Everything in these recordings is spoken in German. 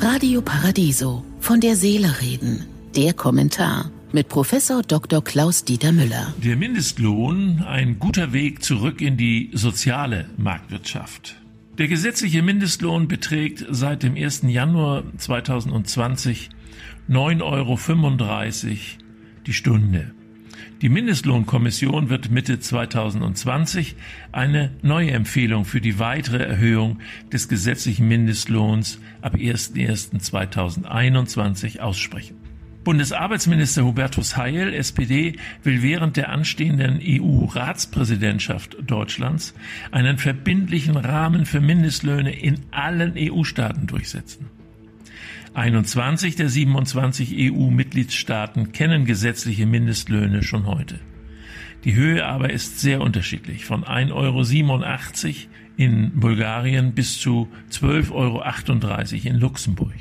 Radio Paradiso von der Seele reden. Der Kommentar mit Professor Dr. Klaus Dieter Müller. Der Mindestlohn ein guter Weg zurück in die soziale Marktwirtschaft. Der gesetzliche Mindestlohn beträgt seit dem 1. Januar 2020 9,35 Euro die Stunde. Die Mindestlohnkommission wird Mitte 2020 eine neue Empfehlung für die weitere Erhöhung des gesetzlichen Mindestlohns ab 01.01.2021 aussprechen. Bundesarbeitsminister Hubertus Heil, SPD, will während der anstehenden EU-Ratspräsidentschaft Deutschlands einen verbindlichen Rahmen für Mindestlöhne in allen EU-Staaten durchsetzen. 21 der 27 EU-Mitgliedstaaten kennen gesetzliche Mindestlöhne schon heute. Die Höhe aber ist sehr unterschiedlich, von 1,87 Euro in Bulgarien bis zu 12,38 Euro in Luxemburg.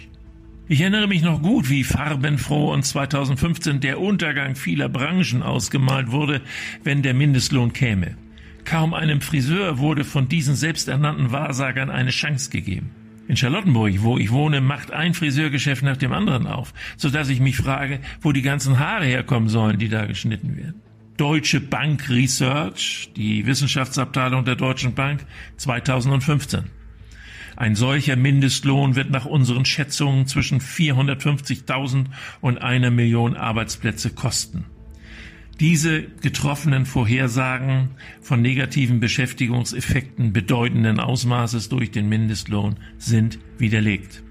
Ich erinnere mich noch gut, wie farbenfroh und 2015 der Untergang vieler Branchen ausgemalt wurde, wenn der Mindestlohn käme. Kaum einem Friseur wurde von diesen selbsternannten Wahrsagern eine Chance gegeben. In Charlottenburg, wo ich wohne, macht ein Friseurgeschäft nach dem anderen auf, so dass ich mich frage, wo die ganzen Haare herkommen sollen, die da geschnitten werden. Deutsche Bank Research, die Wissenschaftsabteilung der Deutschen Bank, 2015. Ein solcher Mindestlohn wird nach unseren Schätzungen zwischen 450.000 und einer Million Arbeitsplätze kosten. Diese getroffenen Vorhersagen von negativen Beschäftigungseffekten bedeutenden Ausmaßes durch den Mindestlohn sind widerlegt.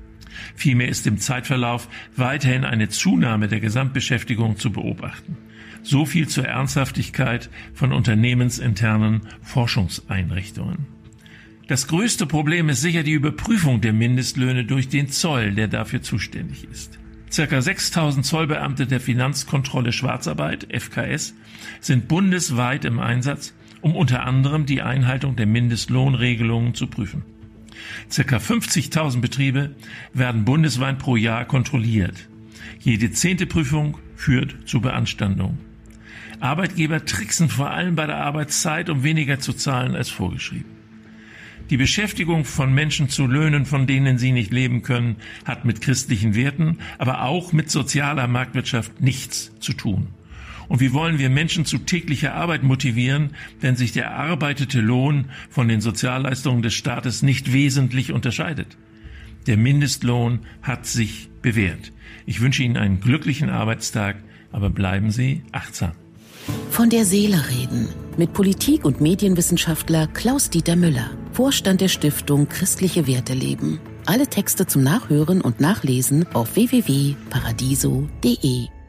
Vielmehr ist im Zeitverlauf weiterhin eine Zunahme der Gesamtbeschäftigung zu beobachten. So viel zur Ernsthaftigkeit von unternehmensinternen Forschungseinrichtungen. Das größte Problem ist sicher die Überprüfung der Mindestlöhne durch den Zoll, der dafür zuständig ist. Circa 6000 Zollbeamte der Finanzkontrolle Schwarzarbeit, FKS, sind bundesweit im Einsatz, um unter anderem die Einhaltung der Mindestlohnregelungen zu prüfen. Circa 50.000 Betriebe werden bundesweit pro Jahr kontrolliert. Jede zehnte Prüfung führt zu Beanstandung. Arbeitgeber tricksen vor allem bei der Arbeitszeit, um weniger zu zahlen als vorgeschrieben. Die Beschäftigung von Menschen zu Löhnen, von denen sie nicht leben können, hat mit christlichen Werten, aber auch mit sozialer Marktwirtschaft nichts zu tun. Und wie wollen wir Menschen zu täglicher Arbeit motivieren, wenn sich der erarbeitete Lohn von den Sozialleistungen des Staates nicht wesentlich unterscheidet? Der Mindestlohn hat sich bewährt. Ich wünsche Ihnen einen glücklichen Arbeitstag, aber bleiben Sie achtsam. Von der Seele reden mit Politik- und Medienwissenschaftler Klaus-Dieter Müller, Vorstand der Stiftung Christliche Werte leben. Alle Texte zum Nachhören und Nachlesen auf www.paradiso.de.